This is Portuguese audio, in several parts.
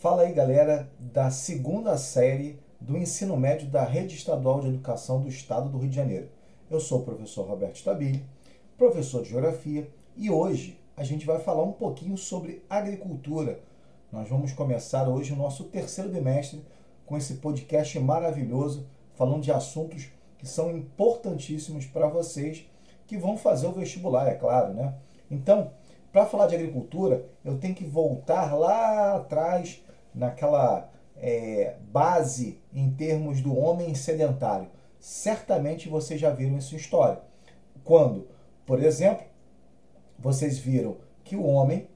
Fala aí, galera, da segunda série do ensino médio da Rede Estadual de Educação do Estado do Rio de Janeiro. Eu sou o professor Roberto Stabile, professor de Geografia, e hoje a gente vai falar um pouquinho sobre agricultura. Nós vamos começar hoje o nosso terceiro bimestre com esse podcast maravilhoso, falando de assuntos que são importantíssimos para vocês que vão fazer o vestibular, é claro, né? Então, para falar de agricultura, eu tenho que voltar lá atrás naquela é, base em termos do homem sedentário. Certamente vocês já viram isso em história. Quando, por exemplo, vocês viram que o homem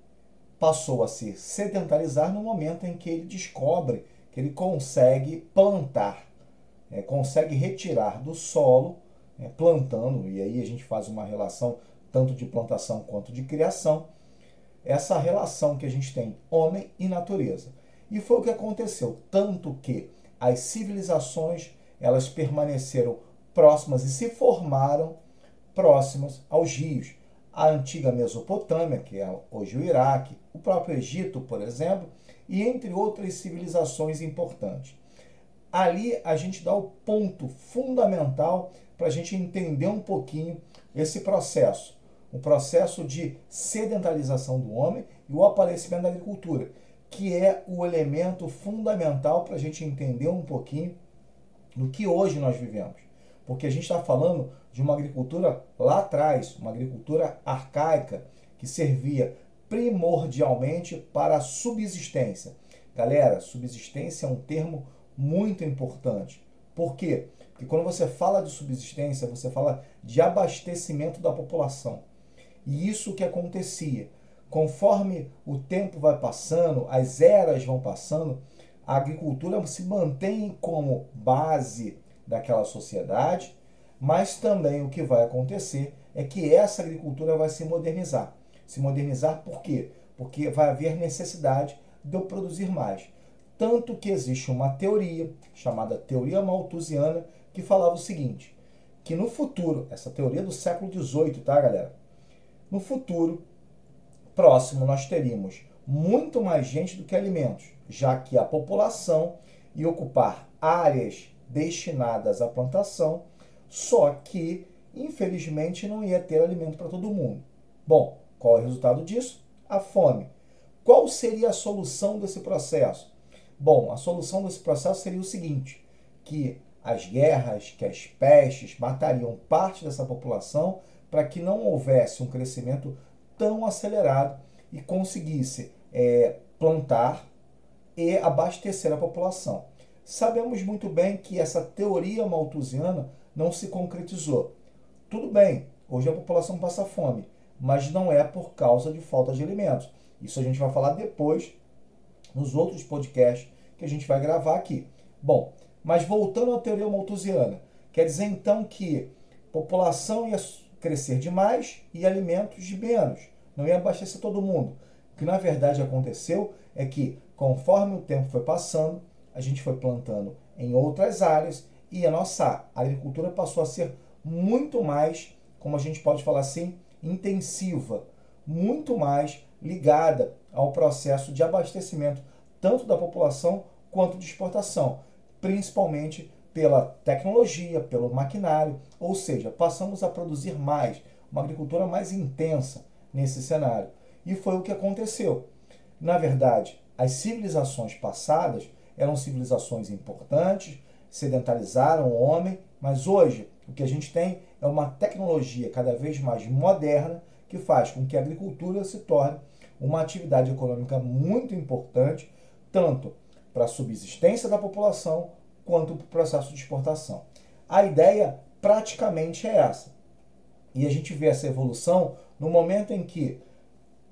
passou a se sedentarizar no momento em que ele descobre que ele consegue plantar, é, consegue retirar do solo, é, plantando, e aí a gente faz uma relação tanto de plantação quanto de criação, essa relação que a gente tem homem e natureza. E foi o que aconteceu, tanto que as civilizações elas permaneceram próximas e se formaram próximas aos rios. A antiga Mesopotâmia, que é hoje o Iraque, o próprio Egito, por exemplo, e entre outras civilizações importantes. Ali a gente dá o ponto fundamental para a gente entender um pouquinho esse processo o processo de sedentarização do homem e o aparecimento da agricultura, que é o elemento fundamental para a gente entender um pouquinho do que hoje nós vivemos. Porque a gente está falando de uma agricultura lá atrás, uma agricultura arcaica, que servia primordialmente para a subsistência. Galera, subsistência é um termo muito importante. Por quê? Porque quando você fala de subsistência, você fala de abastecimento da população. E isso que acontecia. Conforme o tempo vai passando, as eras vão passando, a agricultura se mantém como base daquela sociedade, mas também o que vai acontecer é que essa agricultura vai se modernizar. Se modernizar por quê? Porque vai haver necessidade de eu produzir mais. Tanto que existe uma teoria, chamada teoria malthusiana, que falava o seguinte, que no futuro, essa teoria do século XVIII, tá galera? No futuro próximo, nós teríamos muito mais gente do que alimentos, já que a população ia ocupar áreas destinadas à plantação, só que, infelizmente, não ia ter alimento para todo mundo. Bom, qual é o resultado disso? A fome. Qual seria a solução desse processo? Bom, a solução desse processo seria o seguinte: que as guerras, que as pestes matariam parte dessa população para que não houvesse um crescimento tão acelerado e conseguisse é, plantar e abastecer a população. Sabemos muito bem que essa teoria malthusiana não se concretizou. Tudo bem, hoje a população passa fome, mas não é por causa de falta de alimentos. Isso a gente vai falar depois nos outros podcasts que a gente vai gravar aqui. Bom, mas voltando à teoria malthusiana, quer dizer então que população ia crescer demais e alimentos de menos. Não ia abastecer todo mundo. O que na verdade aconteceu é que, conforme o tempo foi passando, a gente foi plantando em outras áreas e a nossa agricultura passou a ser muito mais, como a gente pode falar assim, intensiva, muito mais ligada ao processo de abastecimento tanto da população quanto de exportação, principalmente pela tecnologia, pelo maquinário, ou seja, passamos a produzir mais, uma agricultura mais intensa nesse cenário. E foi o que aconteceu. Na verdade, as civilizações passadas eram civilizações importantes, sedentarizaram o homem, mas hoje o que a gente tem é uma tecnologia cada vez mais moderna que faz com que a agricultura se torne uma atividade econômica muito importante, tanto para a subsistência da população quanto para o processo de exportação. A ideia praticamente é essa. E a gente vê essa evolução no momento em que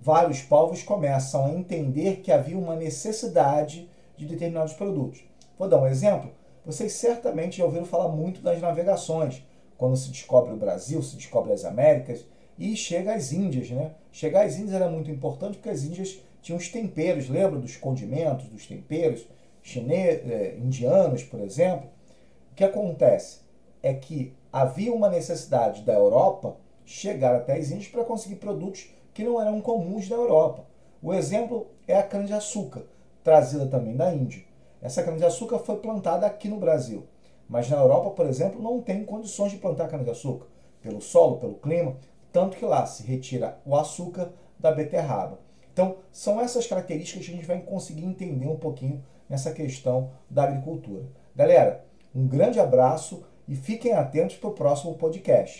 vários povos começam a entender que havia uma necessidade de determinados produtos. Vou dar um exemplo. Vocês certamente já ouviram falar muito das navegações, quando se descobre o Brasil, se descobre as Américas e chega às Índias, né? Chegar às Índias era muito importante porque as Índias tinham os temperos, lembra dos condimentos, dos temperos? Chineses, eh, indianos, por exemplo, o que acontece é que havia uma necessidade da Europa chegar até as Índias para conseguir produtos que não eram comuns na Europa. O exemplo é a cana-de-açúcar. trazida também da Índia. Essa cana-de-açúcar foi plantada aqui no Brasil, mas na Europa, por exemplo, não tem condições de plantar cana-de-açúcar, pelo solo, pelo clima, tanto que lá se retira o açúcar da beterraba. Então, são essas características que a gente vai conseguir entender um pouquinho nessa questão da agricultura. Galera, um grande abraço e fiquem atentos para o próximo podcast.